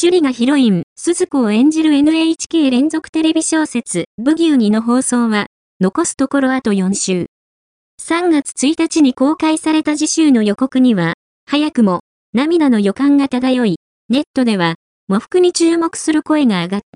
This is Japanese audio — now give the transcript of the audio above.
趣里がヒロイン、鈴子を演じる NHK 連続テレビ小説、ブギウギの放送は、残すところあと4週。3月1日に公開された次週の予告には、早くも、涙の予感が漂い、ネットでは、模服に注目する声が上がった。